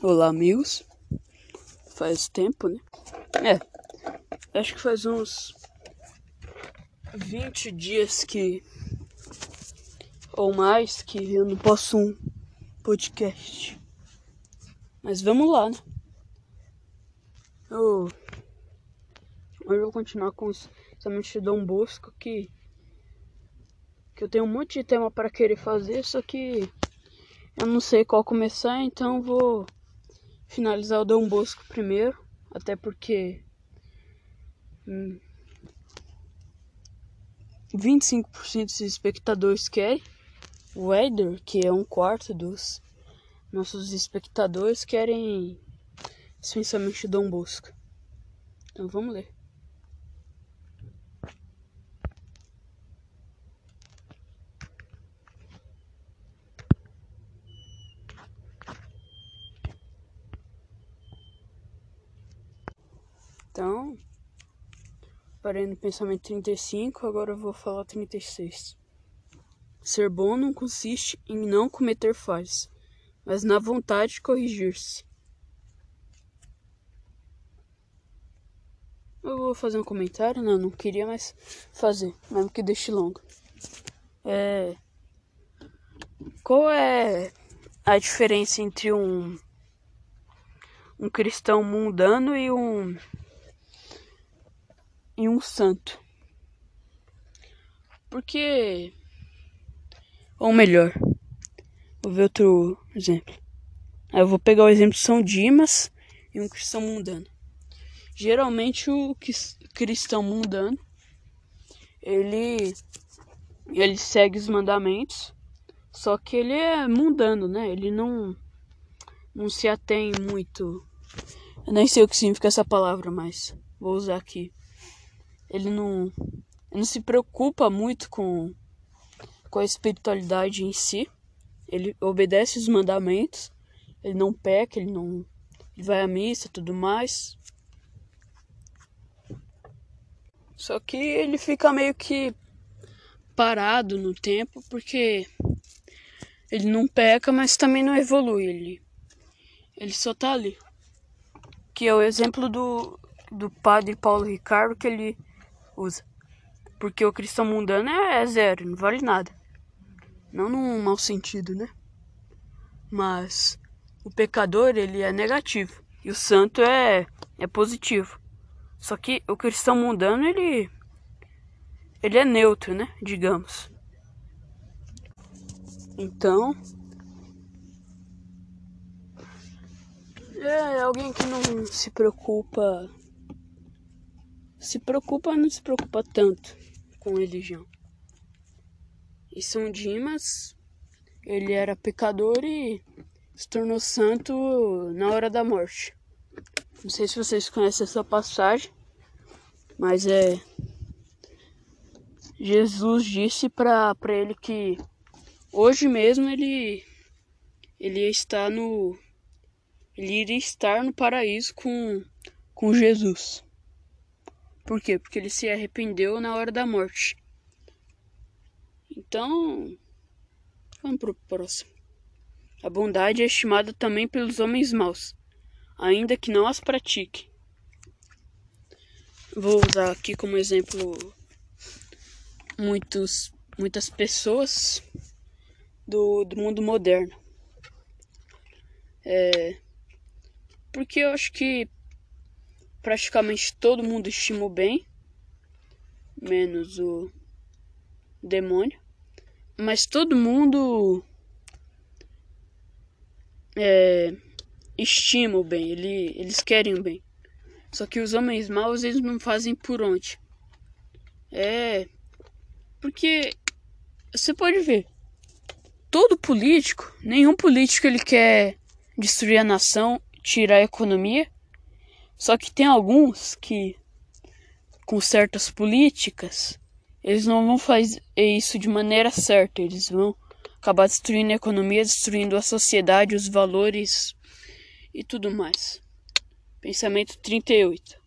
Olá, amigos. Faz tempo, né? É, acho que faz uns 20 dias que. ou mais que eu não posso um podcast. Mas vamos lá, né? Eu. Eu vou continuar com somente Dom Bosco que. que eu tenho um monte de tema para querer fazer, só que. Eu não sei qual começar, então vou finalizar o Dom Bosco primeiro, até porque hum, 25% dos espectadores querem. O Eder, que é um quarto dos nossos espectadores, querem especialmente Dom Bosco. Então vamos ler. Então, parei no pensamento 35, agora eu vou falar 36. Ser bom não consiste em não cometer falhas, mas na vontade de corrigir-se. Eu vou fazer um comentário, não, não queria mais fazer, mesmo que deixe longo. É. Qual é a diferença entre um um cristão mundano e um e um santo. Porque. Ou melhor, vou ver outro exemplo. Aí eu vou pegar o exemplo de São Dimas e um cristão mundano. Geralmente o cristão mundano ele ele segue os mandamentos, só que ele é mundano, né? Ele não não se atém muito. Eu nem sei o que significa essa palavra, mas vou usar aqui ele não, não se preocupa muito com, com a espiritualidade em si. Ele obedece os mandamentos, ele não peca, ele não ele vai à missa tudo mais. Só que ele fica meio que parado no tempo porque ele não peca, mas também não evolui. Ele, ele só tá ali. Que é o exemplo do, do padre Paulo Ricardo, que ele usa. Porque o cristão mundano é, é zero, não vale nada. Não num mau sentido, né? Mas o pecador, ele é negativo. E o santo é, é positivo. Só que o cristão mundano, ele. Ele é neutro, né? Digamos. Então. É alguém que não se preocupa se preocupa não se preocupa tanto com religião. E São Dimas, ele era pecador e se tornou santo na hora da morte. Não sei se vocês conhecem essa passagem, mas é Jesus disse para ele que hoje mesmo ele ele estar no ele iria estar no paraíso com com Jesus. Por quê? Porque ele se arrependeu na hora da morte. Então, vamos pro próximo. A bondade é estimada também pelos homens maus, ainda que não as pratique. Vou usar aqui como exemplo muitos, muitas pessoas do, do mundo moderno. É, porque eu acho que praticamente todo mundo estima o bem, menos o demônio. Mas todo mundo é, estima o bem, ele, eles querem o bem. Só que os homens maus eles não fazem por onde. É. Porque você pode ver. Todo político, nenhum político ele quer destruir a nação, tirar a economia. Só que tem alguns que, com certas políticas, eles não vão fazer isso de maneira certa. Eles vão acabar destruindo a economia, destruindo a sociedade, os valores e tudo mais. Pensamento 38.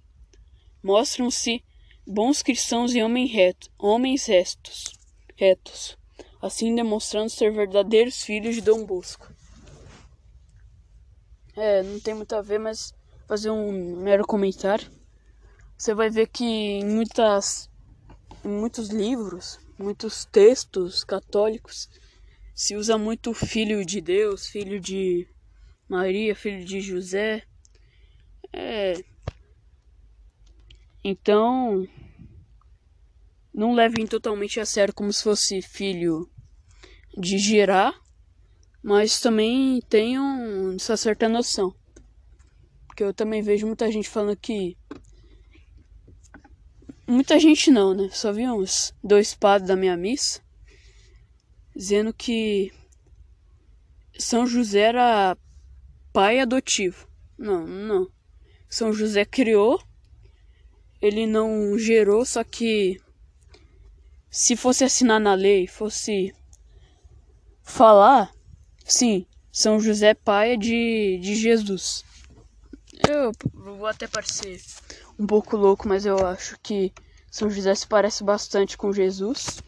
Mostram-se bons cristãos e homens retos, homens restos, retos, assim demonstrando ser verdadeiros filhos de Dom Bosco. É, não tem muito a ver, mas fazer um mero comentário. Você vai ver que em muitas em muitos livros, muitos textos católicos se usa muito filho de Deus, filho de Maria, filho de José. É. Então, não levem totalmente a sério como se fosse filho de Gerá, mas também tenham essa certa noção. Porque eu também vejo muita gente falando que. Muita gente não, né? Só vi uns dois padres da minha missa dizendo que São José era pai adotivo. Não, não. São José criou, ele não gerou, só que se fosse assinar na lei, fosse falar, sim, São José pai de, de Jesus. Eu vou até parecer um pouco louco, mas eu acho que São José se parece bastante com Jesus.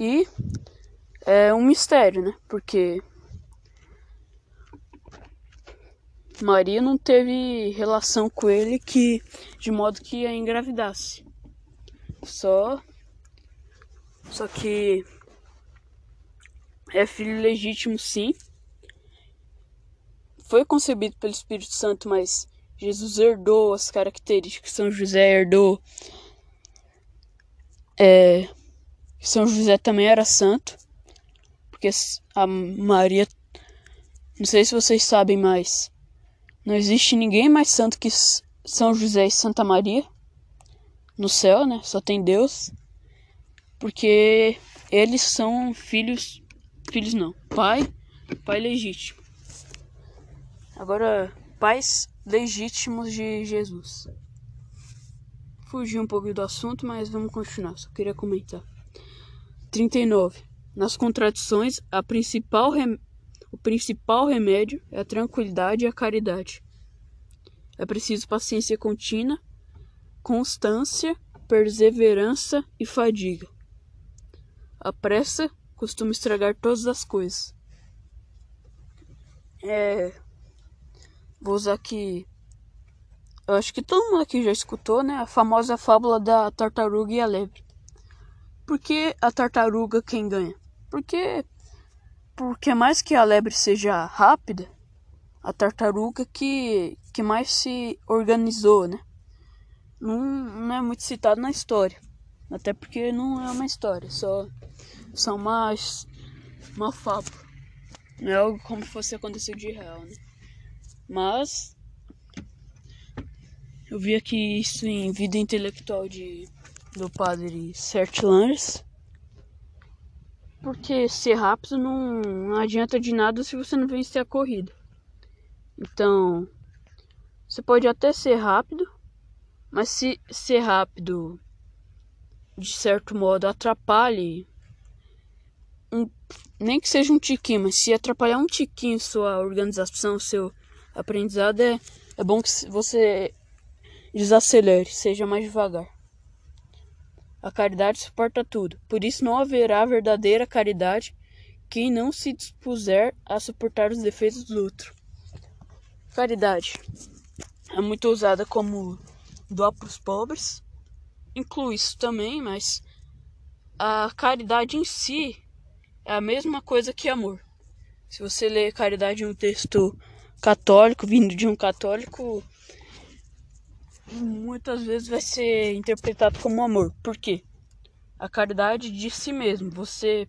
E é um mistério, né? Porque Maria não teve relação com ele que de modo que a engravidasse. Só só que é filho legítimo sim. Foi concebido pelo Espírito Santo, mas Jesus herdou as características que São José herdou. É, São José também era santo, porque a Maria, não sei se vocês sabem mais, não existe ninguém mais santo que São José e Santa Maria no céu, né? Só tem Deus. Porque eles são filhos, filhos não, pai, pai legítimo. Agora, pais legítimos de Jesus. Fugi um pouco do assunto, mas vamos continuar, só queria comentar. 39. Nas contradições, a principal rem o principal remédio é a tranquilidade e a caridade. É preciso paciência contínua, constância, perseverança e fadiga. A pressa costuma estragar todas as coisas. É. Vou usar aqui. Eu acho que todo mundo aqui já escutou, né? A famosa fábula da tartaruga e a lebre. Por que a tartaruga quem ganha? Porque porque mais que a lebre seja rápida, a tartaruga que, que mais se organizou, né? Não, não é muito citado na história. Até porque não é uma história, só, só uma, uma fábula. Não é algo como se fosse acontecer de real, né? Mas eu vi aqui isso em Vida Intelectual de, do padre Sertlanges porque ser rápido não, não adianta de nada se você não vencer a corrida. Então, você pode até ser rápido, mas se ser rápido de certo modo atrapalhe um, nem que seja um tiquinho, mas se atrapalhar um tiquinho sua organização, seu aprendizado, é, é bom que você desacelere, seja mais devagar. A caridade suporta tudo. Por isso não haverá verdadeira caridade quem não se dispuser a suportar os defeitos do outro. Caridade é muito usada como doar para os pobres. Inclui isso também, mas a caridade em si é a mesma coisa que amor. Se você lê caridade em um texto católico, vindo de um católico, muitas vezes vai ser interpretado como amor. Por quê? A caridade de si mesmo. Você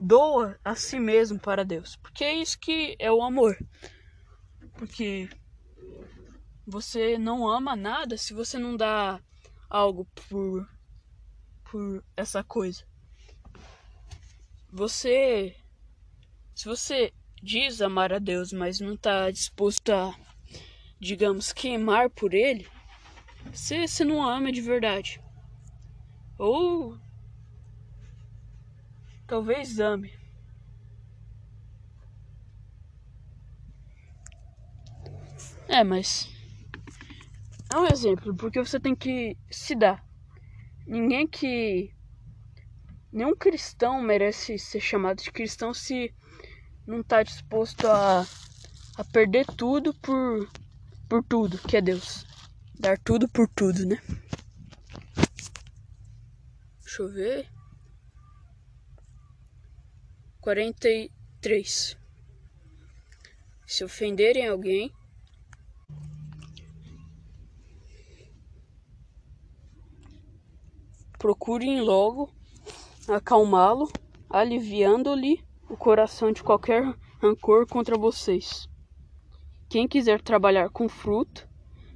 doa a si mesmo para Deus. Porque é isso que é o amor. Porque você não ama nada se você não dá algo por por essa coisa. Você se você diz amar a Deus, mas não está disposto a digamos queimar por ele, se você não ama de verdade. Ou talvez ame. É, mas é um exemplo, porque você tem que se dar. Ninguém que nenhum cristão merece ser chamado de cristão se não está disposto a, a perder tudo por, por tudo, que é Deus. Dar tudo por tudo, né? Deixa eu ver. 43. Se ofenderem alguém, procurem logo acalmá-lo, aliviando-lhe o coração de qualquer rancor contra vocês. Quem quiser trabalhar com fruto,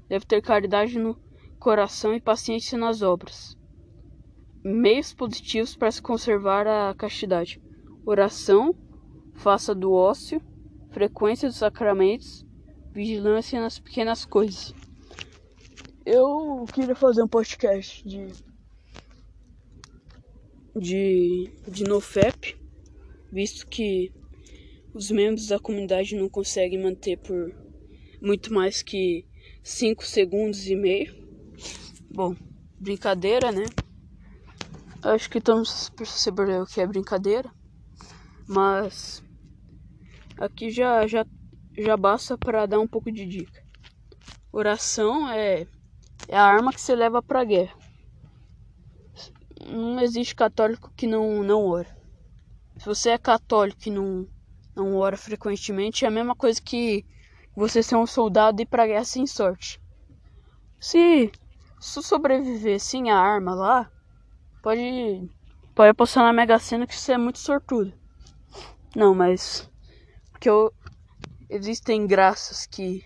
deve ter caridade no coração e paciência nas obras. Meios positivos para se conservar a castidade: oração, faça do ócio, frequência dos sacramentos, vigilância nas pequenas coisas. Eu queria fazer um podcast de de, de NoFap, visto que os membros da comunidade não conseguem manter por muito mais que 5 segundos e meio. Bom, brincadeira, né? Acho que estamos percebendo o que é brincadeira, mas aqui já já já basta para dar um pouco de dica. Oração é, é a arma que você leva para guerra não existe católico que não, não ora. Se você é católico e não, não ora frequentemente, é a mesma coisa que você ser um soldado e ir pra guerra sem sorte. Se, se sobreviver sem a arma lá, pode, pode apostar na Mega Sena que você é muito sortudo. Não, mas. Porque eu, existem graças que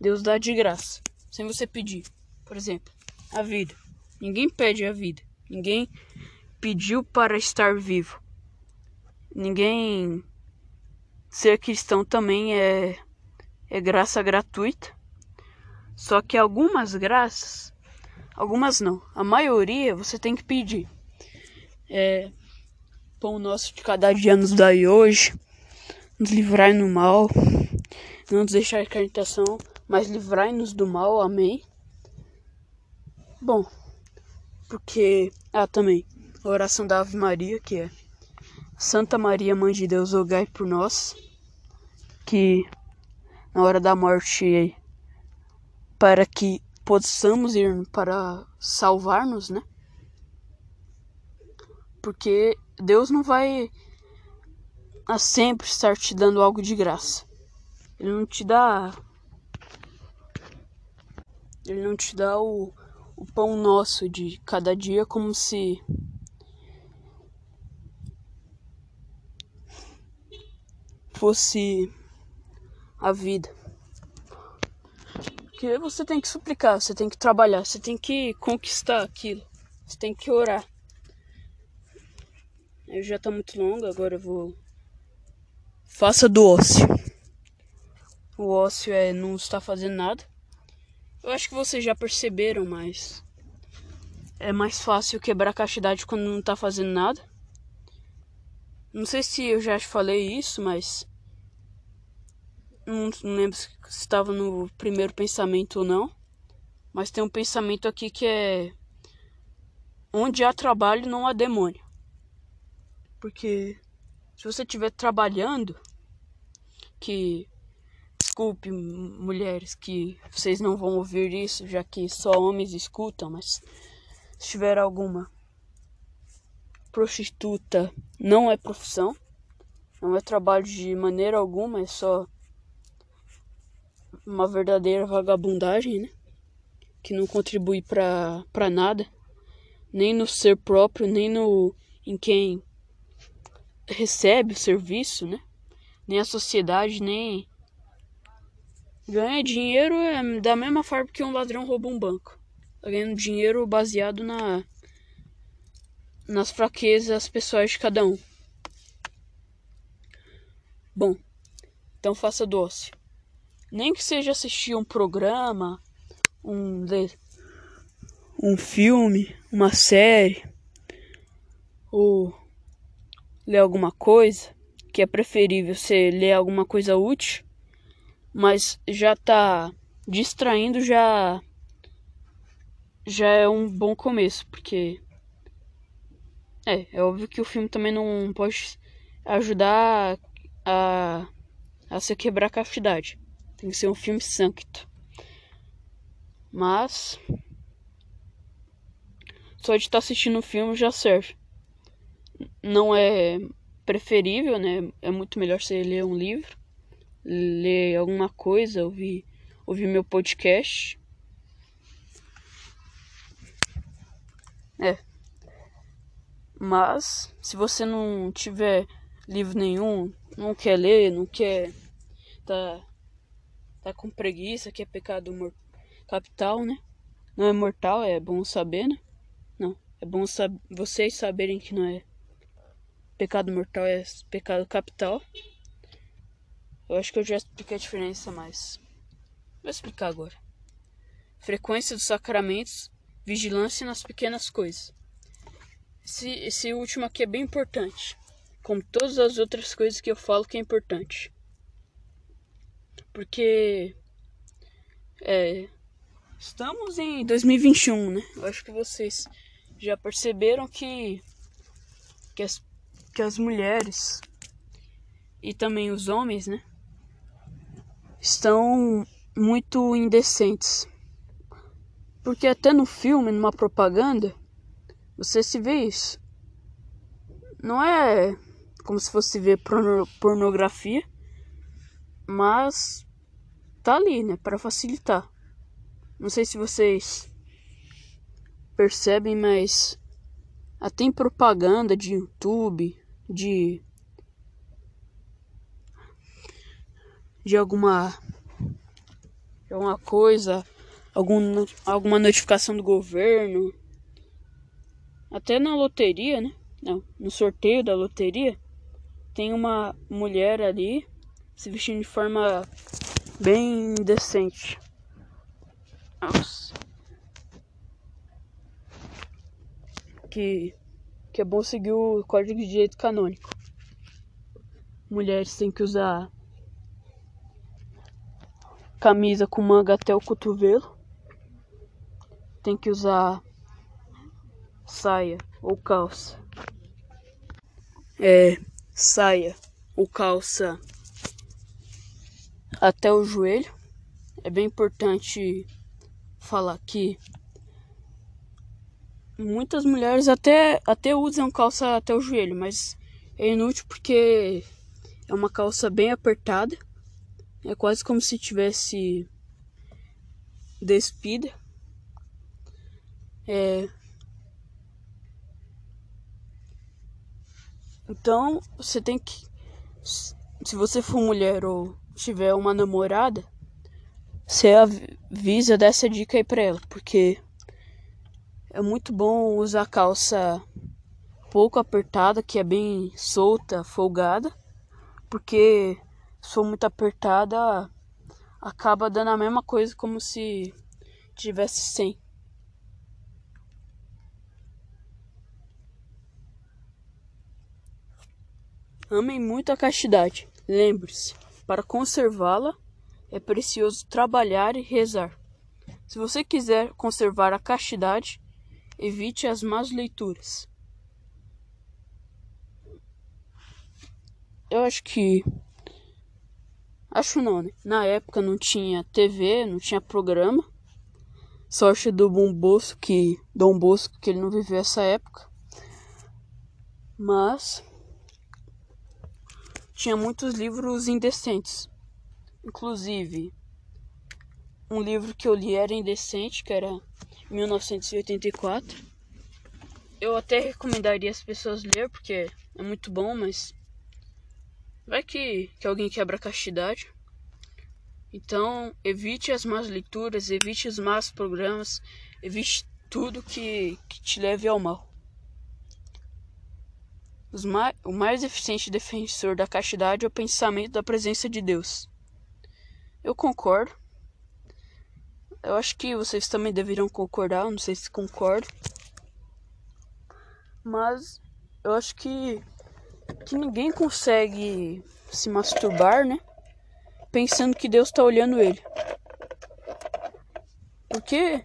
Deus dá de graça, sem você pedir. Por exemplo, a vida. Ninguém pede a vida. Ninguém pediu para estar vivo. Ninguém ser cristão também é é graça gratuita. Só que algumas graças, algumas não, a maioria você tem que pedir. É, pão nosso de cada dia nos dai hoje, nos livrai no mal, não nos deixar em tentação, mas livrai-nos do mal. Amém. Bom, porque. Ah, também. A oração da Ave Maria, que é Santa Maria, Mãe de Deus, rogai por nós. Que na hora da morte, para que possamos ir para salvar-nos, né? Porque Deus não vai a sempre estar te dando algo de graça. Ele não te dá. Ele não te dá o o pão nosso de cada dia como se fosse a vida. Porque você tem que suplicar, você tem que trabalhar, você tem que conquistar aquilo, você tem que orar. Eu já tá muito longo, agora eu vou. Faça do ócio. O ócio é não estar fazendo nada. Eu acho que vocês já perceberam, mas é mais fácil quebrar a castidade quando não tá fazendo nada. Não sei se eu já falei isso, mas não, não lembro se estava no primeiro pensamento ou não. Mas tem um pensamento aqui que é onde há trabalho não há demônio. Porque se você estiver trabalhando, que desculpe, mulheres, que vocês não vão ouvir isso, já que só homens escutam, mas se tiver alguma prostituta, não é profissão, não é trabalho de maneira alguma, é só uma verdadeira vagabundagem, né? Que não contribui para nada, nem no ser próprio, nem no em quem recebe o serviço, né? Nem a sociedade, nem Ganha dinheiro é da mesma forma que um ladrão rouba um banco. Tá ganhando dinheiro baseado na nas fraquezas pessoais de cada um. Bom, então faça doce. Nem que seja assistir um programa, um um filme, uma série ou ler alguma coisa, que é preferível você ler alguma coisa útil mas já tá distraindo já já é um bom começo, porque É, é óbvio que o filme também não pode ajudar a, a se quebrar a castidade. Tem que ser um filme santo. Mas só de estar tá assistindo o filme já serve. Não é preferível, né? É muito melhor você ler um livro, ler alguma coisa, ouvir, ouvir meu podcast. É. Mas se você não tiver livro nenhum, não quer ler, não quer tá tá com preguiça, que é pecado capital, né? Não é mortal, é bom saber, né? Não, é bom sab vocês saberem que não é pecado mortal, é pecado capital. Eu acho que eu já expliquei a diferença, mas vou explicar agora. Frequência dos sacramentos, vigilância nas pequenas coisas. Esse, esse último aqui é bem importante, como todas as outras coisas que eu falo que é importante. Porque é, estamos em 2021, né? Eu acho que vocês já perceberam que, que, as, que as mulheres e também os homens, né? Estão muito indecentes. Porque até no filme, numa propaganda, você se vê isso. Não é como se fosse ver pornografia, mas tá ali, né, para facilitar. Não sei se vocês percebem, mas até em propaganda de YouTube, de de alguma de alguma coisa, algum, alguma notificação do governo, até na loteria, né? Não, no sorteio da loteria, tem uma mulher ali se vestindo de forma bem decente. Nossa. que, que é bom seguir o código de direito canônico. Mulheres têm que usar camisa com manga até o cotovelo. Tem que usar saia ou calça. É, saia ou calça até o joelho. É bem importante falar que muitas mulheres até, até usam calça até o joelho, mas é inútil porque é uma calça bem apertada. É quase como se tivesse despida. É... Então você tem que. Se você for mulher ou tiver uma namorada, você avisa dessa dica aí pra ela, porque é muito bom usar calça pouco apertada, que é bem solta, folgada, porque se for muito apertada, acaba dando a mesma coisa como se tivesse sem. Amem muito a castidade. Lembre-se, para conservá-la é precioso trabalhar e rezar. Se você quiser conservar a castidade, Evite as más leituras. Eu acho que. Acho não, né? Na época não tinha TV, não tinha programa. Sorte do Dom Bosco que. Dom Bosco que ele não viveu essa época. Mas. Tinha muitos livros indecentes. Inclusive. Um livro que eu li era indecente, que era 1984. Eu até recomendaria as pessoas ler porque é muito bom, mas vai que, que alguém quebra a castidade. Então, evite as más leituras, evite os más programas, evite tudo que, que te leve ao mal. Mais, o mais eficiente defensor da castidade é o pensamento da presença de Deus. Eu concordo. Eu acho que vocês também deveriam concordar, não sei se concordam. Mas eu acho que que ninguém consegue se masturbar, né? Pensando que Deus está olhando ele. Porque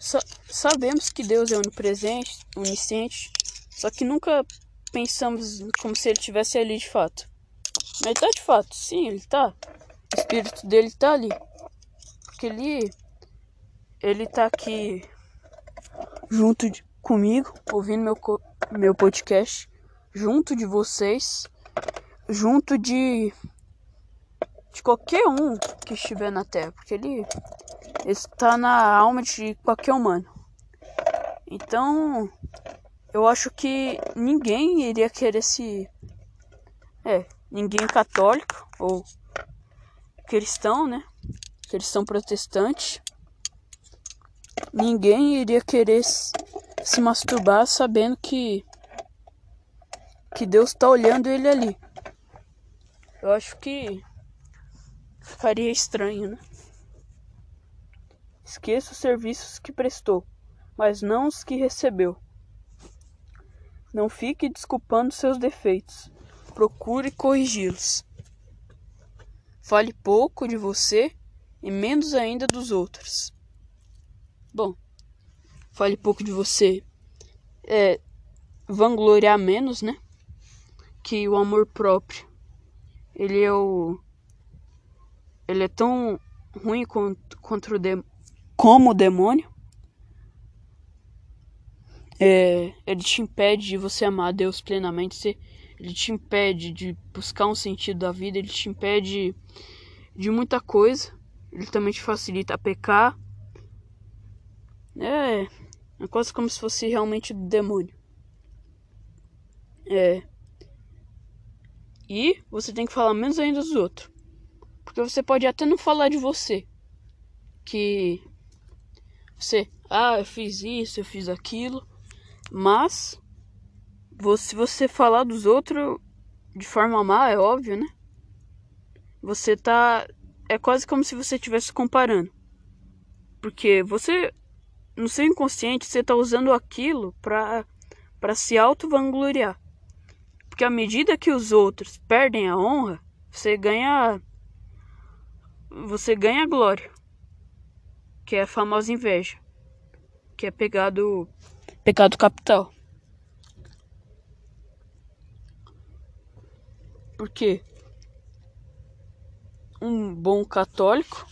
sa sabemos que Deus é onipresente, onisciente, Só que nunca pensamos como se ele tivesse ali de fato. Mas tá de fato, sim, ele tá. O espírito dele tá ali. Porque ele. Ele tá aqui junto de, comigo, ouvindo meu, meu podcast, junto de vocês, junto de. de qualquer um que estiver na Terra. Porque ele está na alma de qualquer humano. Então, eu acho que ninguém iria querer se. É, ninguém católico ou cristão, né? Cristão protestante. Ninguém iria querer se masturbar sabendo que que Deus está olhando ele ali. Eu acho que ficaria estranho, né? Esqueça os serviços que prestou, mas não os que recebeu. Não fique desculpando seus defeitos. Procure corrigi-los. Fale pouco de você e menos ainda dos outros. Bom, fale pouco de você. É vangloriar menos, né? Que o amor próprio. Ele é o. Ele é tão ruim contra o de, como o demônio é, ele te impede de você amar Deus plenamente, ele te impede de buscar um sentido da vida, ele te impede de muita coisa, ele também te facilita a pecar. É, é quase como se fosse realmente do demônio. É. E você tem que falar menos ainda dos outros. Porque você pode até não falar de você. Que você, ah, eu fiz isso, eu fiz aquilo. Mas, se você falar dos outros de forma má, é óbvio, né? Você tá. É quase como se você estivesse comparando. Porque você, no seu inconsciente, você tá usando aquilo pra, pra se auto-vangloriar. Porque à medida que os outros perdem a honra, você ganha. Você ganha glória. Que é a famosa inveja. Que é pegado Pecado capital. Porque um bom católico,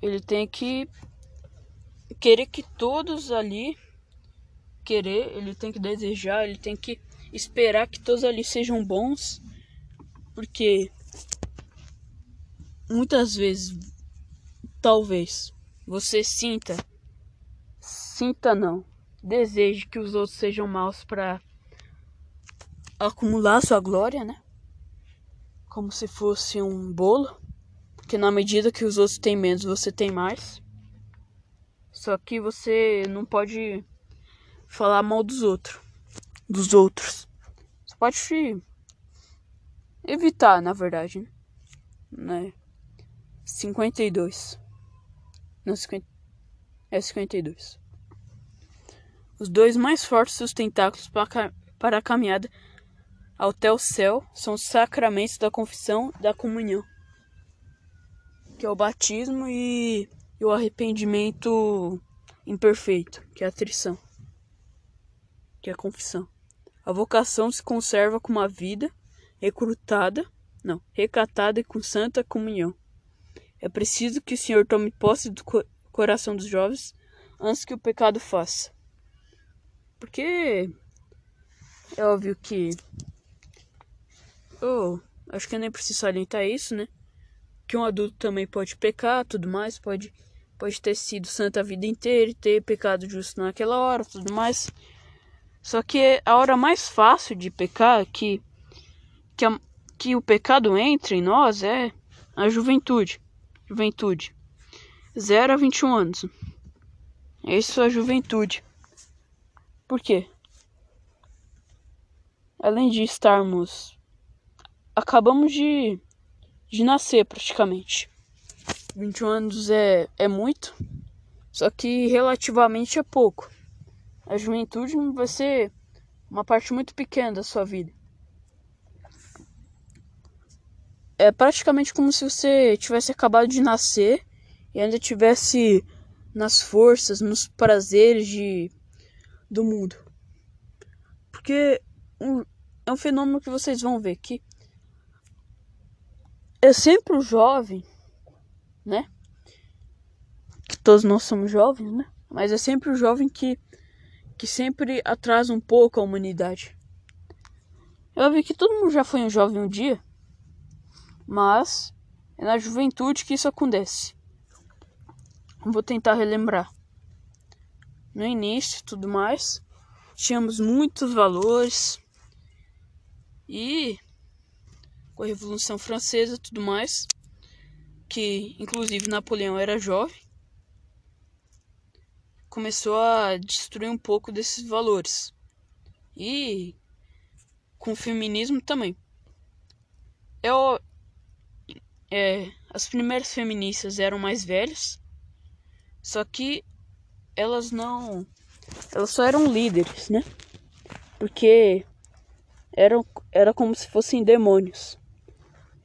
ele tem que querer que todos ali querer, ele tem que desejar, ele tem que esperar que todos ali sejam bons, porque muitas vezes talvez você sinta sinta não deseje que os outros sejam maus para acumular sua glória, né? Como se fosse um bolo, porque na medida que os outros têm menos, você tem mais. Só que você não pode falar mal dos outros, dos outros. Você pode evitar, na verdade, né? 52. Não, 50. É 52. Os dois mais fortes dos tentáculos para a caminhada até o céu são os sacramentos da confissão da comunhão, que é o batismo e, e o arrependimento imperfeito, que é a trição, que é a confissão. A vocação se conserva com uma vida recrutada, não, recatada e com santa comunhão. É preciso que o Senhor tome posse do coração dos jovens antes que o pecado faça. Porque é óbvio que. Oh, acho que eu nem preciso salientar isso, né? Que um adulto também pode pecar, tudo mais, pode, pode ter sido santo a vida inteira e ter pecado justo naquela hora, tudo mais. Só que a hora mais fácil de pecar, que, que, a, que o pecado entre em nós, é a juventude. Juventude. 0 a 21 anos. Isso é a juventude. Por quê? Além de estarmos. Acabamos de. de nascer praticamente. 21 anos é, é muito, só que relativamente é pouco. A juventude vai ser uma parte muito pequena da sua vida. É praticamente como se você tivesse acabado de nascer e ainda tivesse nas forças, nos prazeres de do mundo. Porque um, é um fenômeno que vocês vão ver que é sempre o jovem, né? Todos nós somos jovens, né? Mas é sempre o jovem que, que sempre atrasa um pouco a humanidade. Eu vi que todo mundo já foi um jovem um dia, mas é na juventude que isso acontece. Vou tentar relembrar. No início, tudo mais, tínhamos muitos valores e com a Revolução Francesa, tudo mais, que inclusive Napoleão era jovem, começou a destruir um pouco desses valores. E com o feminismo também. Eu, é, as primeiras feministas eram mais velhas, só que elas não. Elas só eram líderes, né? Porque eram, era como se fossem demônios.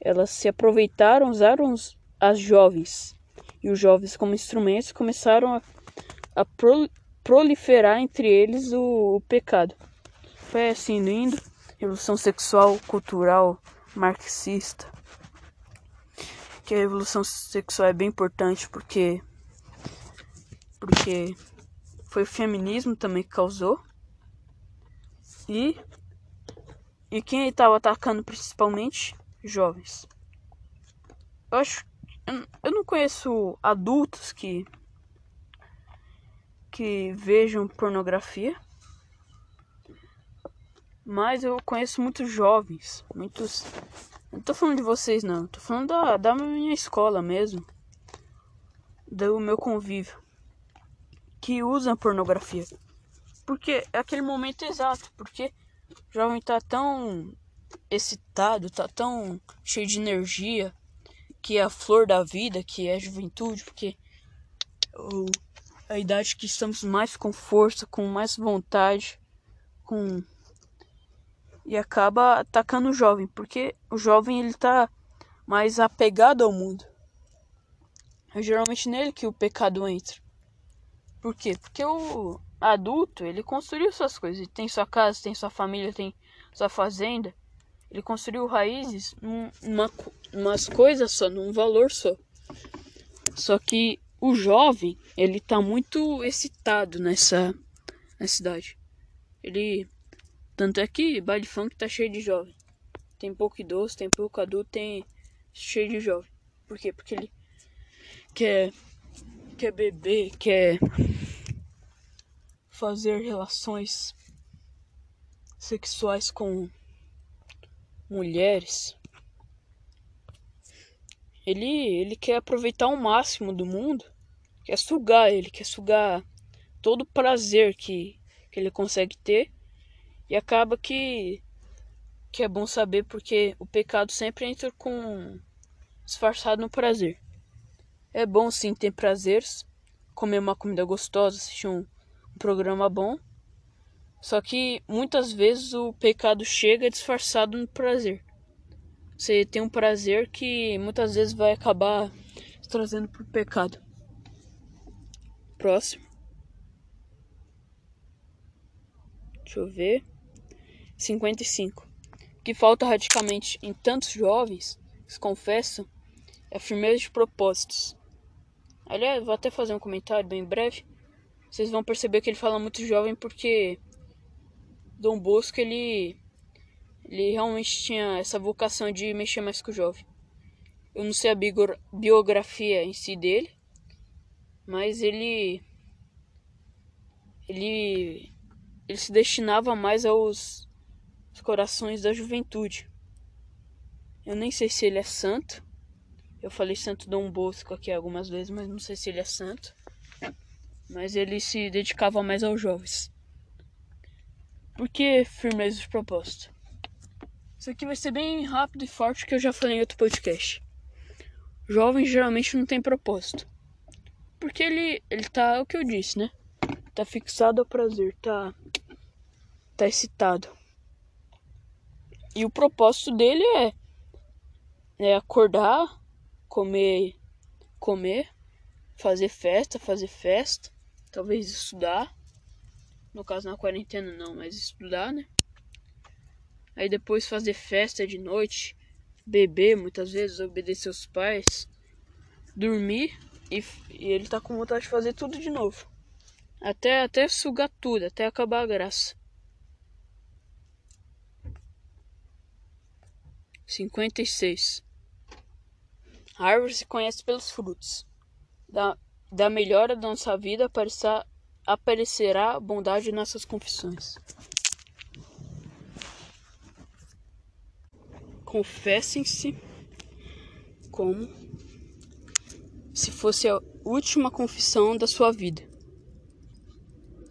Elas se aproveitaram, usaram as jovens e os jovens como instrumentos começaram a, a pro, proliferar entre eles o, o pecado. Foi assim indo revolução sexual cultural marxista. Que a revolução sexual é bem importante porque porque foi o feminismo também que causou. E e quem estava atacando principalmente jovens. Eu acho eu não conheço adultos que que vejam pornografia. Mas eu conheço muitos jovens, muitos. Não tô falando de vocês não, tô falando da, da minha escola mesmo. Do meu convívio. Que usam pornografia. Porque é aquele momento exato. Porque o jovem tá tão excitado, tá tão cheio de energia. Que é a flor da vida, que é a juventude. Porque o, a idade que estamos mais com força, com mais vontade, com e acaba atacando o jovem, porque o jovem ele tá mais apegado ao mundo. É geralmente nele que o pecado entra. Por quê? Porque o adulto, ele construiu suas coisas, ele tem sua casa, tem sua família, tem sua fazenda. Ele construiu raízes numa umas coisas só, num valor só. Só que o jovem, ele tá muito excitado nessa, nessa idade. Ele tanto é que baile funk tá cheio de jovem. Tem pouco idoso, tem pouco adulto, tem cheio de jovem. Por quê? Porque ele quer, quer beber, quer fazer relações sexuais com mulheres. Ele, ele quer aproveitar o máximo do mundo, quer sugar ele, quer sugar todo o prazer que, que ele consegue ter e acaba que que é bom saber porque o pecado sempre entra com disfarçado no prazer. É bom sim ter prazeres, comer uma comida gostosa, assistir um, um programa bom. Só que muitas vezes o pecado chega disfarçado no prazer. Você tem um prazer que muitas vezes vai acabar trazendo pro pecado. Próximo. Deixa eu ver. 55. O que falta radicalmente em tantos jovens se é a firmeza de propósitos. Aliás, vou até fazer um comentário bem breve. Vocês vão perceber que ele fala muito jovem porque Dom Bosco ele ele realmente tinha essa vocação de mexer mais com o jovem. Eu não sei a biografia em si dele, mas ele ele ele se destinava mais aos os corações da juventude. Eu nem sei se ele é santo. Eu falei Santo Dom Bosco aqui algumas vezes, mas não sei se ele é santo. Mas ele se dedicava mais aos jovens. Por que firmeza de propósito? Isso aqui vai ser bem rápido e forte que eu já falei em outro podcast. Jovem geralmente não tem propósito. Porque ele, ele tá, é o que eu disse, né? Tá fixado ao prazer, tá, tá excitado. E o propósito dele é, é acordar, comer, comer, fazer festa, fazer festa, talvez estudar. No caso na quarentena não, mas estudar, né? aí depois fazer festa de noite, beber muitas vezes, obedecer os pais, dormir e, e ele tá com vontade de fazer tudo de novo. Até, até sugar tudo, até acabar a graça. 56. A árvore se conhece pelos frutos. Da, da melhora da nossa vida aparecerá, aparecerá bondade em nossas confissões. Confessem-se como se fosse a última confissão da sua vida.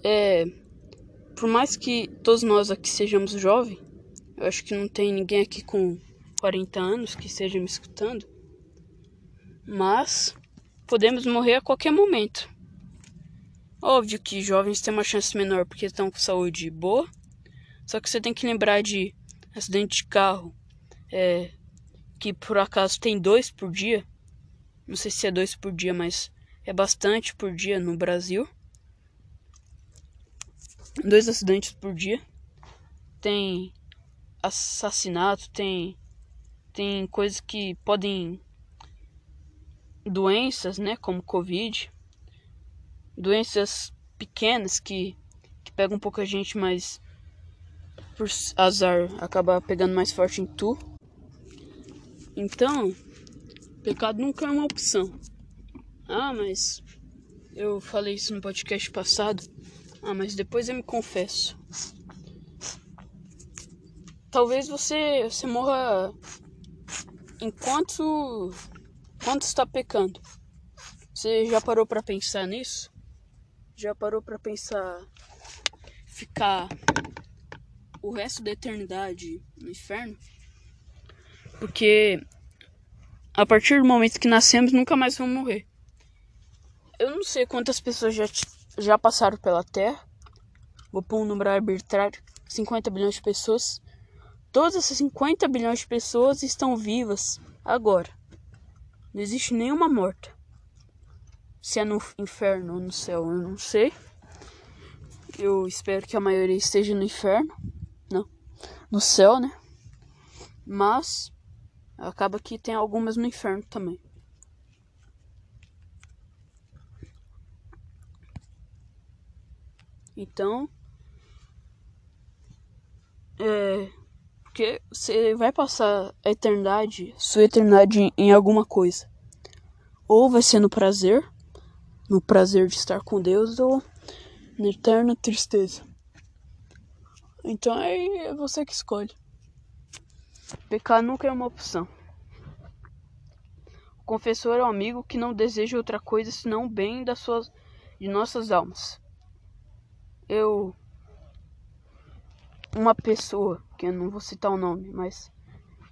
É, por mais que todos nós aqui sejamos jovens, eu acho que não tem ninguém aqui com 40 anos que esteja me escutando, mas podemos morrer a qualquer momento. Óbvio que jovens têm uma chance menor porque estão com saúde boa, só que você tem que lembrar de acidente de carro, é, que por acaso tem dois por dia. Não sei se é dois por dia, mas é bastante por dia no Brasil. Dois acidentes por dia. Tem assassinato, tem tem coisas que podem doenças, né, como covid, doenças pequenas que que pegam um pouco a gente, mas por azar acaba pegando mais forte em tu. Então, pecado nunca é uma opção. Ah, mas eu falei isso no podcast passado. Ah, mas depois eu me confesso. Talvez você, você morra enquanto enquanto está pecando. Você já parou para pensar nisso? Já parou para pensar ficar o resto da eternidade no inferno? Porque a partir do momento que nascemos, nunca mais vamos morrer. Eu não sei quantas pessoas já, já passaram pela Terra. Vou pôr um número arbitrário: 50 bilhões de pessoas. Todas essas 50 bilhões de pessoas estão vivas agora. Não existe nenhuma morta. Se é no inferno ou no céu, eu não sei. Eu espero que a maioria esteja no inferno. Não. No céu, né? Mas acaba que tem algumas no inferno também. Então, é, porque você vai passar a eternidade, sua eternidade em alguma coisa. Ou vai ser no prazer, no prazer de estar com Deus, ou na eterna tristeza. Então é você que escolhe. Pecar nunca é uma opção. O confessor é um amigo que não deseja outra coisa senão o bem das suas, de nossas almas. Eu. Uma pessoa, que eu não vou citar o nome, mas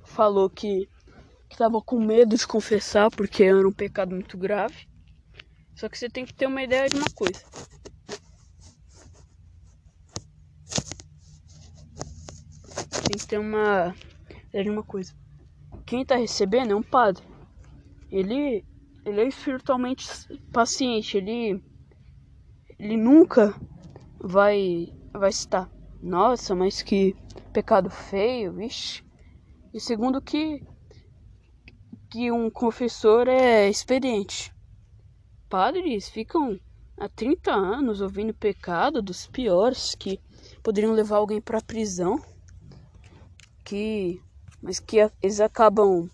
falou que estava com medo de confessar porque era um pecado muito grave. Só que você tem que ter uma ideia de uma coisa. Tem que ter uma é de uma coisa. Quem está recebendo é um padre. Ele, ele é espiritualmente paciente. Ele, ele nunca vai, vai estar. Nossa, mas que pecado feio, vixe. E segundo que que um confessor é experiente. Padres ficam há 30 anos ouvindo pecado dos piores que poderiam levar alguém para prisão, que mas que eles acabam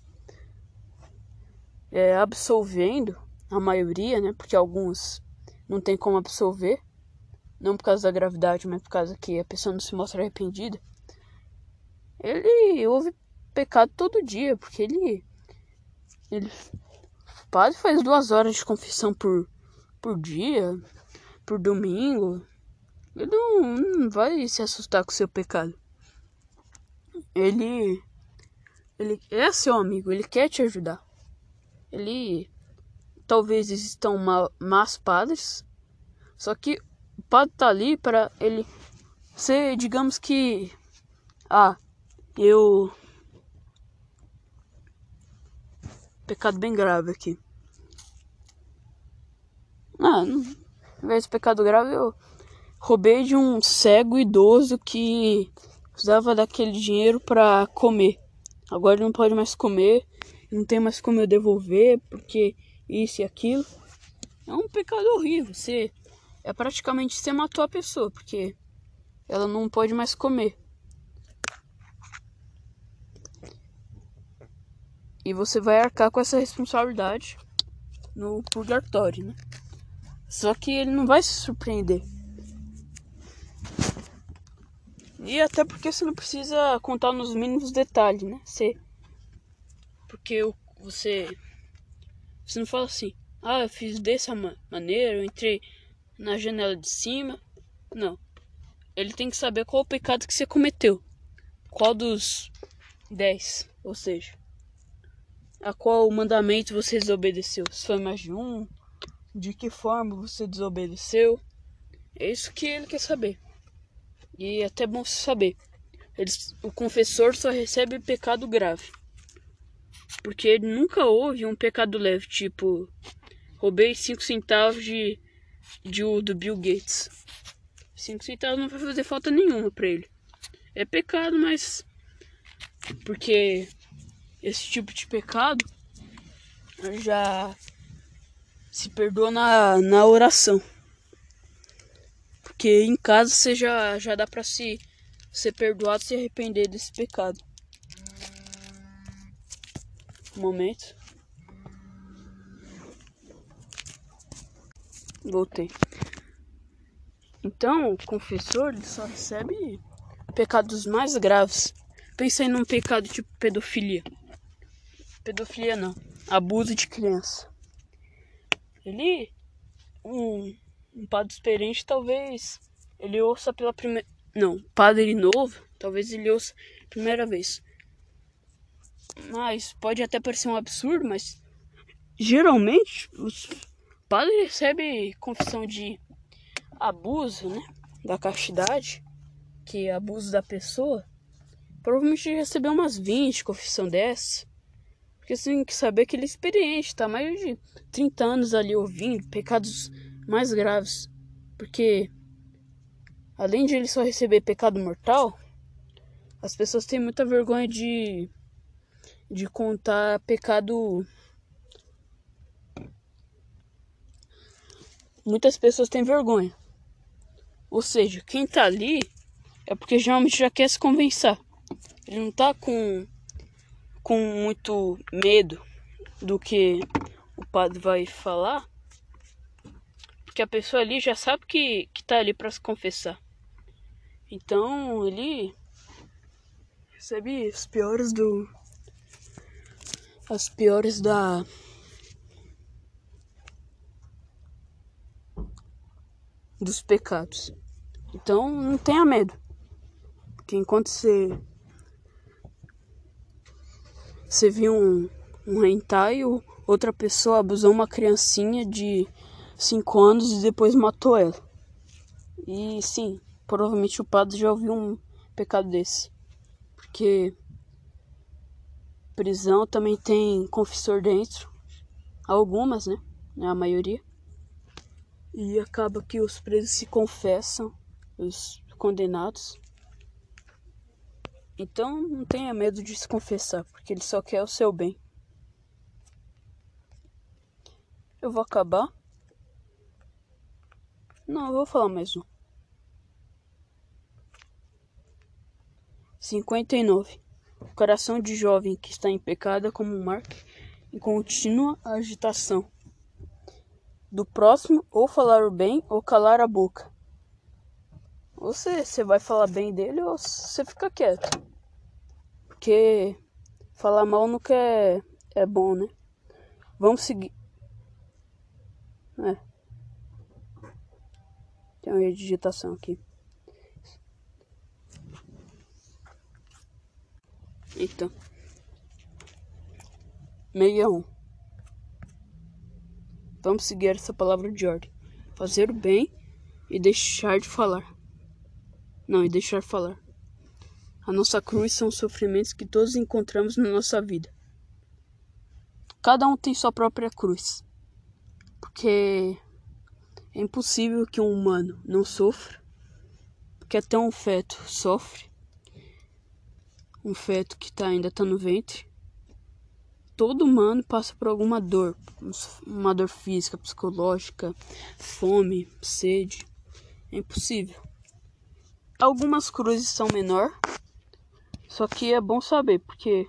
é, absolvendo a maioria, né? Porque alguns não tem como absolver, não por causa da gravidade, mas por causa que a pessoa não se mostra arrependida. Ele ouve pecado todo dia, porque ele ele padre faz duas horas de confissão por por dia, por domingo. Ele não, não vai se assustar com o seu pecado. Ele ele é seu amigo, ele quer te ajudar. Ele talvez existam más padres, só que o padre tá ali para ele ser, digamos que ah, eu pecado bem grave aqui. Ah, não, ao invés de pecado grave, eu roubei de um cego idoso que precisava daquele dinheiro para comer. Agora ele não pode mais comer, não tem mais como eu devolver, porque isso e aquilo. É um pecado horrível. Você é praticamente você matou a pessoa, porque ela não pode mais comer. E você vai arcar com essa responsabilidade no purgatório, né? Só que ele não vai se surpreender. E até porque você não precisa contar nos mínimos detalhes, né? Você, porque você, você não fala assim, ah, eu fiz dessa maneira, eu entrei na janela de cima. Não. Ele tem que saber qual o pecado que você cometeu. Qual dos dez, ou seja, a qual mandamento você desobedeceu. Se foi mais de um, de que forma você desobedeceu. É isso que ele quer saber. E é até bom saber. Eles, o confessor só recebe pecado grave. Porque ele nunca houve um pecado leve, tipo, roubei 5 centavos de, de, do Bill Gates. 5 centavos não vai fazer falta nenhuma para ele. É pecado, mas. Porque esse tipo de pecado já se perdoa na, na oração. Porque em casa você já, já dá para se ser perdoado, se arrepender desse pecado. Um momento. Voltei. Então, o confessor ele só recebe pecados mais graves. Pensei num pecado tipo pedofilia. Pedofilia não. Abuso de criança. Ele. Um, um padre experiente talvez ele ouça pela primeira. Não, padre novo, talvez ele ouça primeira vez. Mas pode até parecer um absurdo, mas geralmente os padres recebem confissão de abuso, né? Da castidade, que é abuso da pessoa. Provavelmente recebeu umas 20 confissão dessas. Porque você tem que saber que ele é experiente, tá mais de 30 anos ali ouvindo pecados mais graves. Porque além de ele só receber pecado mortal, as pessoas têm muita vergonha de de contar pecado Muitas pessoas têm vergonha. Ou seja, quem tá ali é porque geralmente já quer se convencer. Ele não tá com com muito medo do que o padre vai falar porque a pessoa ali já sabe que, que tá ali para se confessar. Então ele recebe as piores do. As piores da. Dos pecados. Então não tenha medo. Porque enquanto você. Você viu um, um hentai, outra pessoa abusou uma criancinha de cinco anos e depois matou ela. E sim, provavelmente o padre já ouviu um pecado desse. Porque prisão também tem confessor dentro. Algumas, né? A maioria. E acaba que os presos se confessam, os condenados. Então não tenha medo de se confessar, porque ele só quer o seu bem. Eu vou acabar. Não, eu vou falar mais um. 59. O coração de jovem que está em pecado é como um mar em contínua agitação. Do próximo, ou falar o bem ou calar a boca. Ou você, você vai falar bem dele ou você fica quieto. Porque falar mal nunca é, é bom, né? Vamos seguir. É. Tem uma digitação aqui. Então. 61. Vamos seguir essa palavra de ordem. Fazer o bem e deixar de falar. Não, e deixar falar. A nossa cruz são os sofrimentos que todos encontramos na nossa vida. Cada um tem sua própria cruz. Porque é impossível que um humano não sofra, porque até um feto sofre. um feto que tá, ainda está no ventre, todo humano passa por alguma dor, uma dor física, psicológica, fome, sede. É impossível. Algumas cruzes são menor, só que é bom saber, porque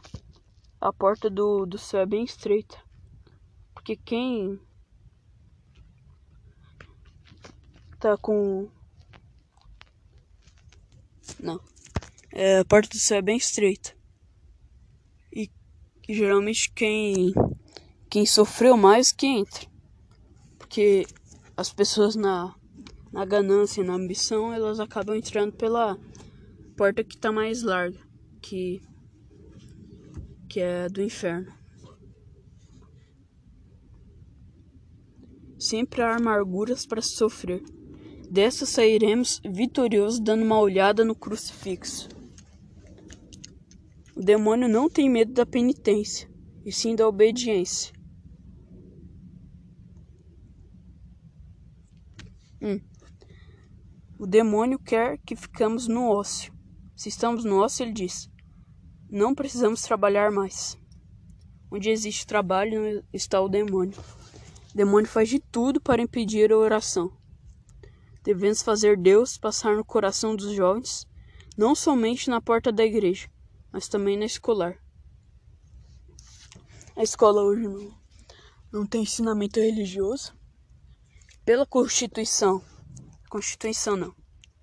a porta do, do céu é bem estreita. Porque quem tá com. Não. É, a porta do céu é bem estreita. E geralmente quem. Quem sofreu mais que entra. Porque as pessoas na, na ganância, na ambição, elas acabam entrando pela porta que tá mais larga. Que, que é do inferno. Sempre há amarguras para sofrer. Dessa sairemos vitoriosos dando uma olhada no crucifixo. O demônio não tem medo da penitência, e sim da obediência. Hum. O demônio quer que ficamos no ócio. Se estamos no ócio, ele diz: não precisamos trabalhar mais. Onde existe trabalho está o demônio. O demônio faz de tudo para impedir a oração. Devemos fazer Deus passar no coração dos jovens, não somente na porta da igreja, mas também na escolar. A escola hoje não, não tem ensinamento religioso. Pela Constituição. Constituição não.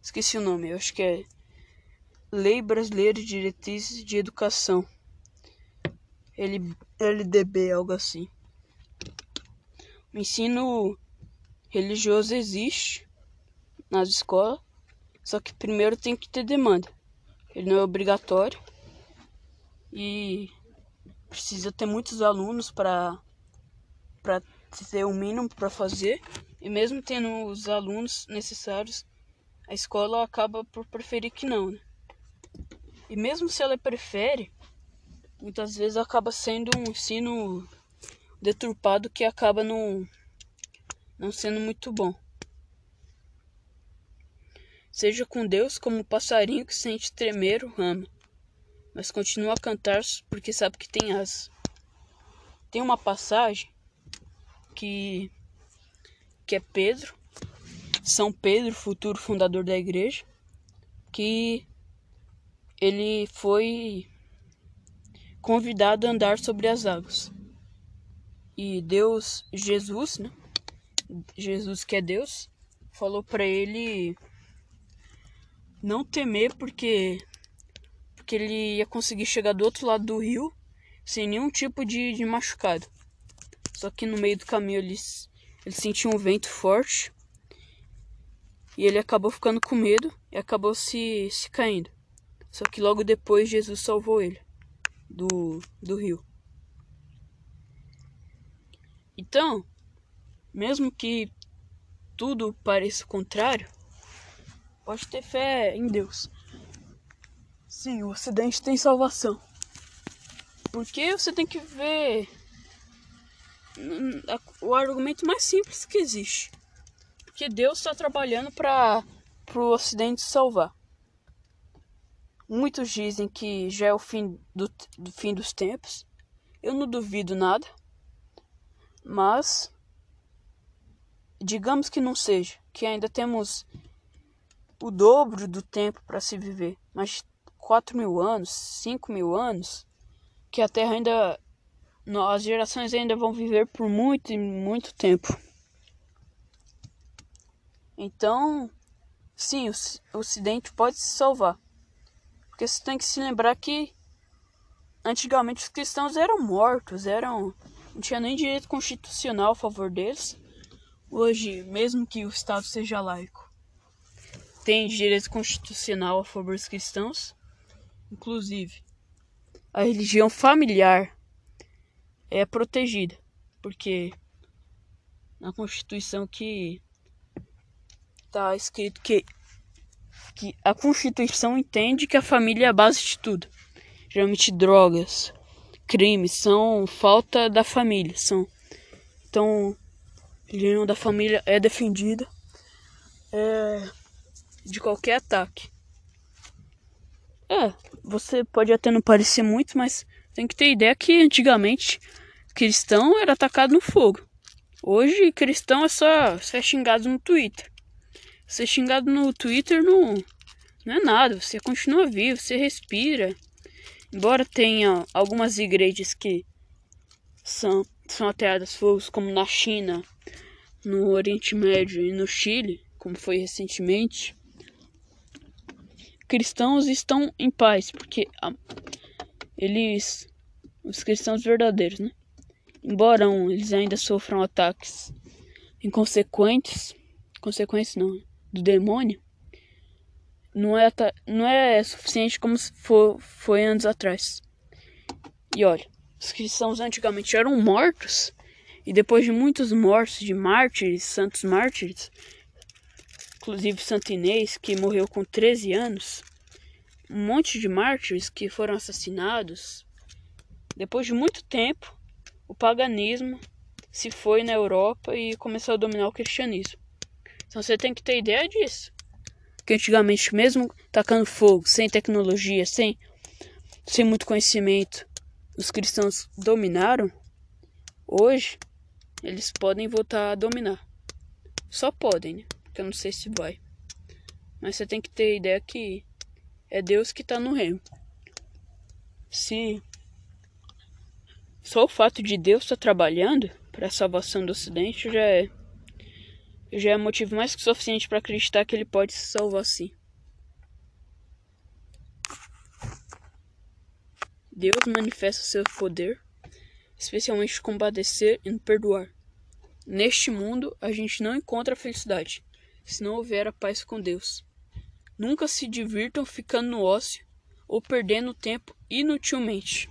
Esqueci o nome, eu acho que é Lei Brasileira de Diretrizes de Educação. LDB, algo assim. O ensino religioso existe, nas escolas. Só que primeiro tem que ter demanda. Ele não é obrigatório. E precisa ter muitos alunos para para ter o um mínimo para fazer. E mesmo tendo os alunos necessários, a escola acaba por preferir que não, né? E mesmo se ela prefere, muitas vezes acaba sendo um ensino deturpado que acaba não, não sendo muito bom. Seja com Deus como o passarinho que sente tremer o ramo, mas continua a cantar porque sabe que tem asas. Tem uma passagem que que é Pedro, São Pedro, futuro fundador da igreja, que ele foi convidado a andar sobre as águas. E Deus, Jesus, né? Jesus que é Deus, falou para ele não temer porque porque ele ia conseguir chegar do outro lado do rio sem nenhum tipo de, de machucado. Só que no meio do caminho ele, ele sentiu um vento forte e ele acabou ficando com medo e acabou se, se caindo. Só que logo depois Jesus salvou ele do, do rio. Então, mesmo que tudo pareça contrário, Pode ter fé em Deus. Sim, o Ocidente tem salvação. Porque você tem que ver o argumento mais simples que existe. Porque Deus está trabalhando para o Ocidente salvar. Muitos dizem que já é o fim do, do fim dos tempos. Eu não duvido nada. Mas digamos que não seja, que ainda temos o dobro do tempo para se viver. Mas 4 mil anos, 5 mil anos, que a Terra ainda. As gerações ainda vão viver por muito e muito tempo. Então, sim, o Ocidente pode se salvar. Porque você tem que se lembrar que antigamente os cristãos eram mortos, eram não tinha nem direito constitucional a favor deles. Hoje, mesmo que o Estado seja laico, tem direito constitucional a favor dos cristãos. Inclusive, a religião familiar é protegida, porque na Constituição que está escrito que, que a Constituição entende que a família é a base de tudo. Geralmente drogas, crimes são falta da família, são então a religião da família é defendida. É, de qualquer ataque. É, você pode até não parecer muito, mas tem que ter ideia que antigamente cristão era atacado no fogo. Hoje cristão é só ser xingado no Twitter. Ser xingado no Twitter não, não é nada, você continua vivo, você respira. Embora tenha algumas igrejas que são, são ateadas fogos, como na China, no Oriente Médio e no Chile, como foi recentemente, cristãos estão em paz, porque eles, os cristãos verdadeiros, né? Embora eles ainda sofram ataques inconsequentes, consequências não, do demônio, não é, não é suficiente como for, foi anos atrás. E olha, os cristãos antigamente eram mortos, e depois de muitos mortos de mártires, santos mártires, inclusive Santo Inês, que morreu com 13 anos, um monte de mártires que foram assassinados, depois de muito tempo, o paganismo se foi na Europa e começou a dominar o cristianismo. Então você tem que ter ideia disso. Que antigamente, mesmo tacando fogo, sem tecnologia, sem, sem muito conhecimento, os cristãos dominaram. Hoje, eles podem voltar a dominar. Só podem, né? Porque eu não sei se vai. Mas você tem que ter ideia que é Deus que está no reino. Se só o fato de Deus estar tá trabalhando para a salvação do Ocidente já é já é motivo mais que suficiente para acreditar que ele pode se salvar sim. Deus manifesta seu poder, especialmente compadecer e perdoar. Neste mundo, a gente não encontra felicidade se não houver a paz com Deus. Nunca se divirtam ficando no ócio ou perdendo tempo inutilmente.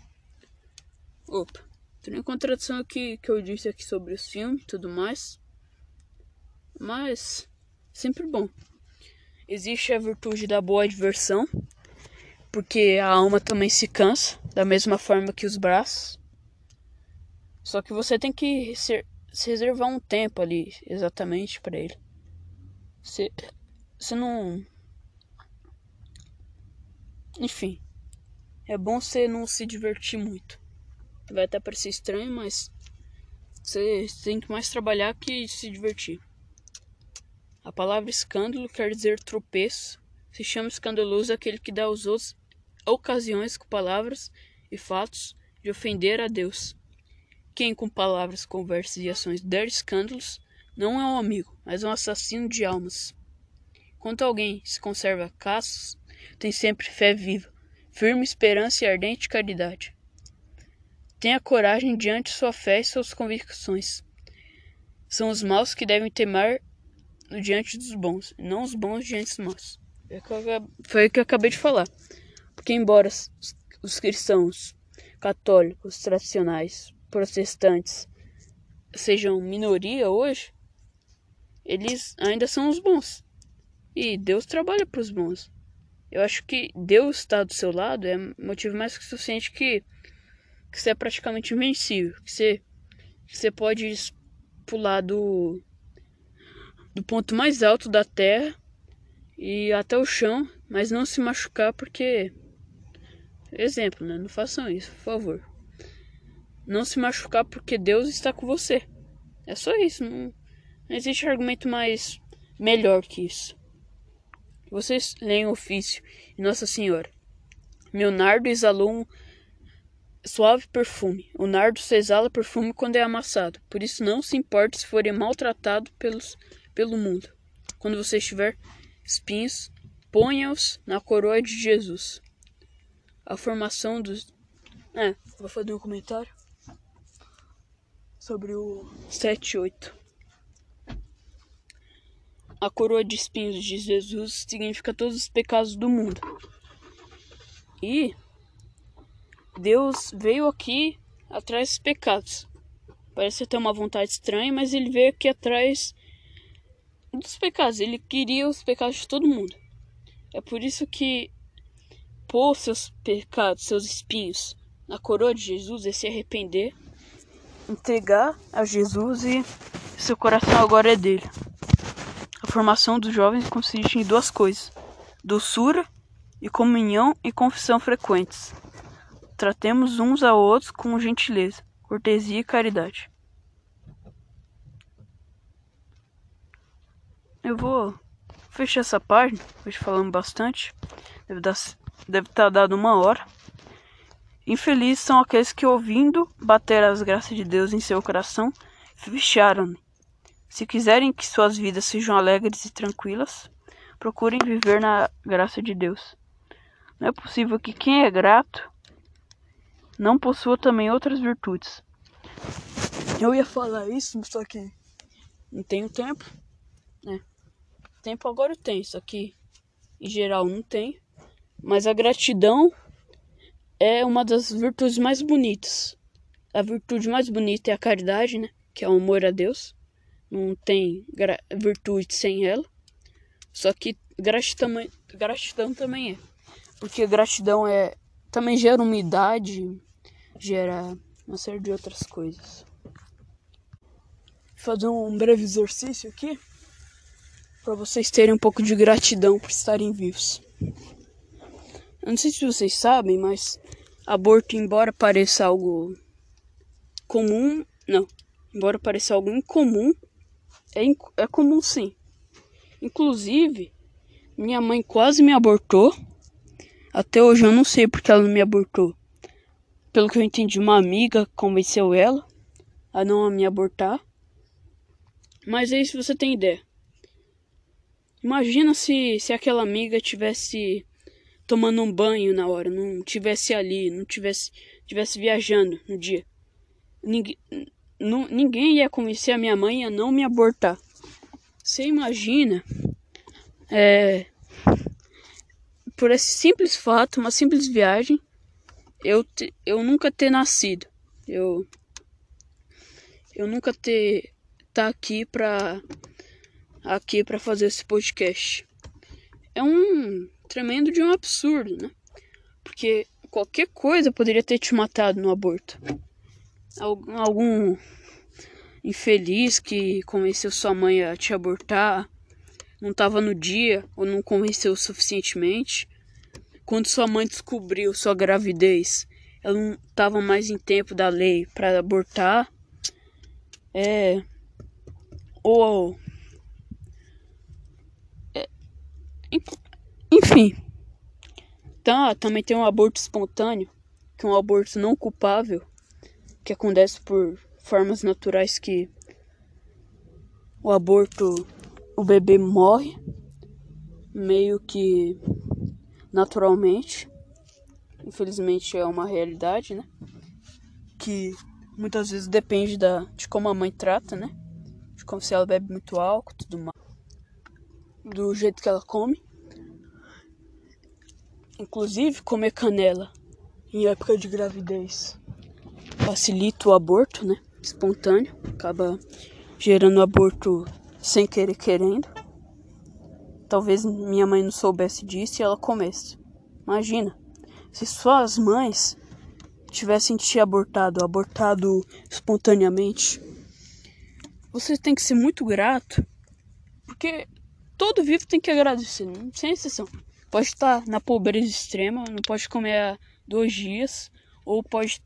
Opa, tem uma contradição aqui que eu disse aqui sobre o filme e tudo mais. Mas, sempre bom. Existe a virtude da boa diversão, porque a alma também se cansa, da mesma forma que os braços. Só que você tem que se, se reservar um tempo ali, exatamente para ele. Você, você não. Enfim, é bom você não se divertir muito. Vai até parecer estranho, mas você tem que mais trabalhar que se divertir. A palavra escândalo quer dizer tropeço. Se chama escandaloso aquele que dá aos outros ocasiões com palavras e fatos de ofender a Deus. Quem com palavras, conversas e ações der escândalos não é um amigo, mas um assassino de almas. Quanto alguém se conserva caços, tem sempre fé viva, firme esperança e ardente caridade. Tenha coragem diante sua fé e suas convicções. São os maus que devem temer diante dos bons, não os bons diante dos maus. É foi o que eu acabei de falar. Porque, embora os cristãos católicos tradicionais, protestantes, sejam minoria hoje, eles ainda são os bons. E Deus trabalha para os bons. Eu acho que Deus está do seu lado é motivo mais que suficiente que que você é praticamente invencível, que você, que você pode pular do, do ponto mais alto da Terra e até o chão, mas não se machucar porque exemplo, né? Não façam isso, por favor. Não se machucar porque Deus está com você. É só isso, não, não existe argumento mais melhor que isso. Vocês leem o ofício Nossa Senhora. Leonardo exalou um suave perfume. O nardo se exala perfume quando é amassado, por isso não se importe se forem maltratado pelos, pelo mundo. Quando você estiver espinhos, ponha-os na coroa de Jesus. A formação dos. É, vou fazer um comentário sobre o 7 8. A coroa de espinhos de Jesus significa todos os pecados do mundo. E Deus veio aqui atrás dos pecados. Parece ter uma vontade estranha, mas ele veio aqui atrás dos pecados. Ele queria os pecados de todo mundo. É por isso que pôr seus pecados, seus espinhos na coroa de Jesus é se arrepender, entregar a Jesus e seu coração agora é dele. A formação dos jovens consiste em duas coisas: doçura e comunhão e confissão frequentes. Tratemos uns a outros com gentileza, cortesia e caridade. Eu vou fechar essa página, hoje falando bastante. Deve, deve estar tá dado uma hora. Infelizes são aqueles que, ouvindo bater as graças de Deus em seu coração, fecharam. Se quiserem que suas vidas sejam alegres e tranquilas, procurem viver na graça de Deus. Não é possível que quem é grato não possua também outras virtudes. Eu ia falar isso, só que não tenho tempo, né? Tempo agora eu tenho, só que em geral não tenho. Mas a gratidão é uma das virtudes mais bonitas. A virtude mais bonita é a caridade, né? Que é o amor a Deus. Não tem virtude sem ela. Só que gratidão, gratidão também é. Porque gratidão é também gera umidade, gera uma série de outras coisas. Vou fazer um breve exercício aqui para vocês terem um pouco de gratidão por estarem vivos. Eu não sei se vocês sabem, mas aborto, embora pareça algo comum, não, embora pareça algo incomum, é, é comum sim. Inclusive, minha mãe quase me abortou. Até hoje eu não sei porque ela me abortou. Pelo que eu entendi, uma amiga convenceu ela a não me abortar. Mas aí, se você tem ideia. Imagina se, se aquela amiga tivesse tomando um banho na hora, não tivesse ali, não tivesse, tivesse viajando no dia. Ninguém, não, ninguém ia convencer a minha mãe a não me abortar. Você imagina, é, por esse simples fato, uma simples viagem, eu, te, eu nunca ter nascido. Eu, eu nunca ter tá aqui pra aqui para fazer esse podcast. É um tremendo de um absurdo, né? Porque qualquer coisa poderia ter te matado no aborto. Algum infeliz que convenceu sua mãe a te abortar, não estava no dia ou não convenceu suficientemente. Quando sua mãe descobriu sua gravidez, ela não estava mais em tempo da lei para abortar. É. Ou Enfim. Então, também tem um aborto espontâneo, que é um aborto não culpável, que acontece por formas naturais que o aborto, o bebê morre meio que naturalmente. Infelizmente é uma realidade, né? Que muitas vezes depende da, de como a mãe trata, né? De como se ela bebe muito álcool, tudo mais. Do jeito que ela come. Inclusive, comer canela em época de gravidez facilita o aborto, né? Espontâneo, acaba gerando aborto sem querer querendo. Talvez minha mãe não soubesse disso e ela comesse. Imagina, se suas mães tivessem te abortado, abortado espontaneamente, você tem que ser muito grato, porque todo vivo tem que agradecer, sem exceção. Pode estar na pobreza extrema, não pode comer dois dias, ou pode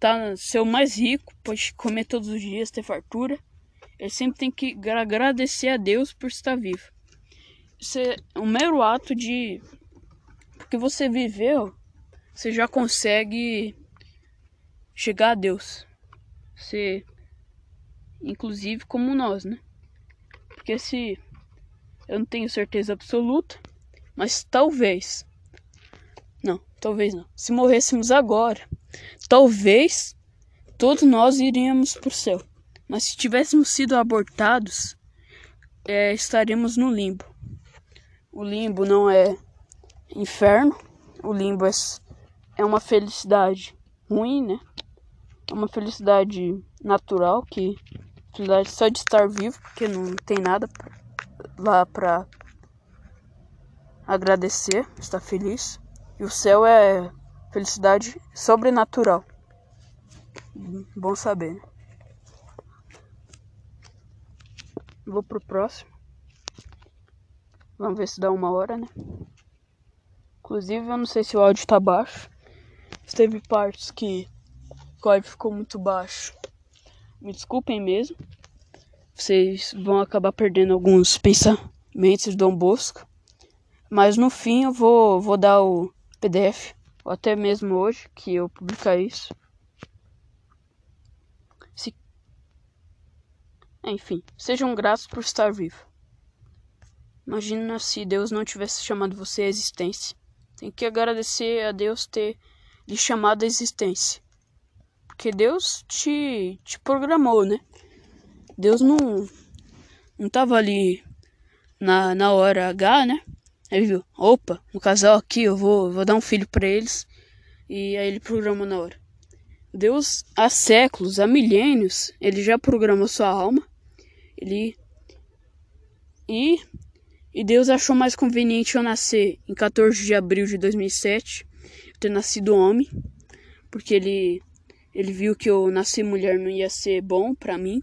estar ser o mais rico, pode comer todos os dias, ter fartura. Ele sempre tem que agradecer a Deus por estar vivo. Isso é um mero ato de. Porque você viveu, você já consegue chegar a Deus. Você, inclusive, como nós, né? Porque se eu não tenho certeza absoluta, mas talvez. Não, talvez não. Se morrêssemos agora, talvez todos nós iríamos para o céu. Mas se tivéssemos sido abortados, é, estaríamos no limbo. O limbo não é inferno, o limbo é, é uma felicidade ruim, né? É uma felicidade natural, que felicidade só de estar vivo, porque não tem nada lá para agradecer, estar feliz. E o céu é felicidade sobrenatural. Bom saber. Né? Vou pro próximo. Vamos ver se dá uma hora, né? Inclusive, eu não sei se o áudio tá baixo. Teve partes que o áudio ficou muito baixo. Me desculpem mesmo. Vocês vão acabar perdendo alguns pensamentos de Dom Bosco. Mas no fim eu vou, vou dar o PDF, ou até mesmo hoje que eu publicar isso. Se... Enfim, sejam gratos por estar vivo. Imagina se Deus não tivesse chamado você à existência. Tem que agradecer a Deus ter lhe chamado à existência. Porque Deus te, te programou, né? Deus não, não tava ali na, na hora H, né? Ele viu, opa, um casal aqui, eu vou, vou dar um filho para eles. E aí ele programou na hora. Deus, há séculos, há milênios, ele já programou sua alma. Ele. E e Deus achou mais conveniente eu nascer em 14 de abril de 2007, ter nascido homem, porque ele ele viu que eu nascer mulher não ia ser bom para mim.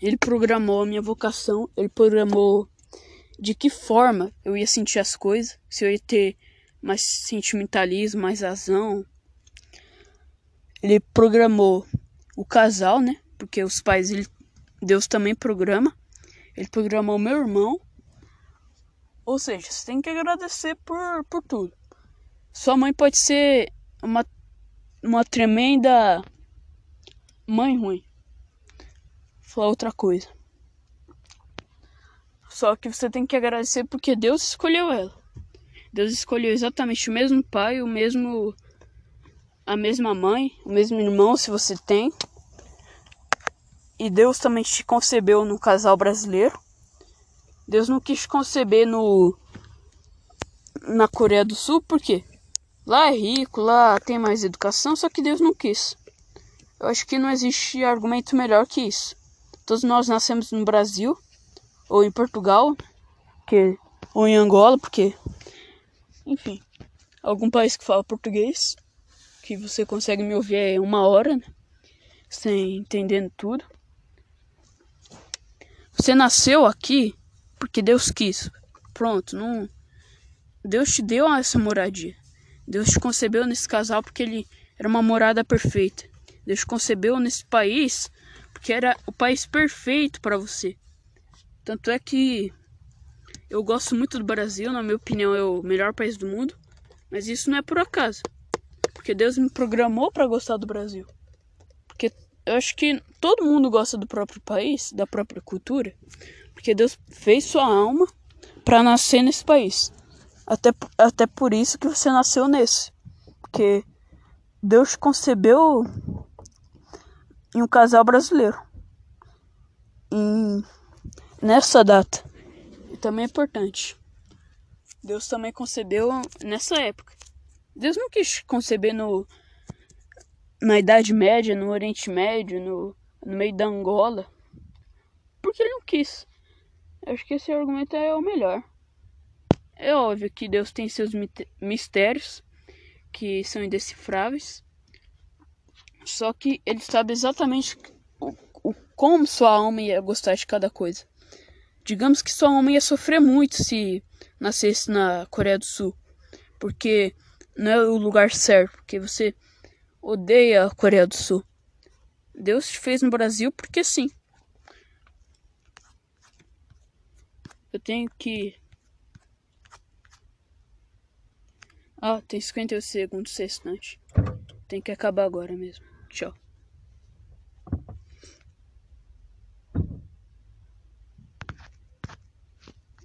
Ele programou a minha vocação, ele programou de que forma eu ia sentir as coisas, se eu ia ter mais sentimentalismo, mais razão. Ele programou o casal, né? Porque os pais, ele, Deus também programa. Ele programou meu irmão. Ou seja, você tem que agradecer por, por tudo. Sua mãe pode ser uma, uma tremenda mãe ruim. Falar outra coisa. Só que você tem que agradecer porque Deus escolheu ela. Deus escolheu exatamente o mesmo pai, o mesmo a mesma mãe, o mesmo irmão se você tem. E Deus também te concebeu no casal brasileiro. Deus não quis conceber no na Coreia do Sul, porque lá é rico, lá tem mais educação, só que Deus não quis. Eu acho que não existe argumento melhor que isso. Todos nós nascemos no Brasil ou em Portugal, que ou em Angola, porque enfim, algum país que fala português, que você consegue me ouvir é uma hora, né? sem entendendo tudo. Você nasceu aqui porque Deus quis. Pronto, não. Deus te deu essa moradia. Deus te concebeu nesse casal porque ele era uma morada perfeita. Deus te concebeu nesse país porque era o país perfeito para você. Tanto é que eu gosto muito do Brasil, na minha opinião é o melhor país do mundo, mas isso não é por acaso. Porque Deus me programou para gostar do Brasil. Porque eu acho que todo mundo gosta do próprio país, da própria cultura, porque Deus fez sua alma para nascer nesse país. Até, até por isso que você nasceu nesse. Porque Deus concebeu em um casal brasileiro. E nessa data. E também é importante. Deus também concebeu nessa época. Deus não quis conceber no na Idade Média, no Oriente Médio, no, no meio da Angola. Porque ele não quis. Eu acho que esse argumento é o melhor. É óbvio que Deus tem seus mistérios que são indecifráveis. Só que ele sabe exatamente o, o, como sua alma ia gostar de cada coisa. Digamos que sua mãe ia sofrer muito se nascesse na Coreia do Sul, porque não é o lugar certo, porque você odeia a Coreia do Sul. Deus te fez no Brasil porque sim. Eu tenho que. Ah, tem 58 segundos restante. Tem que acabar agora mesmo. Tchau.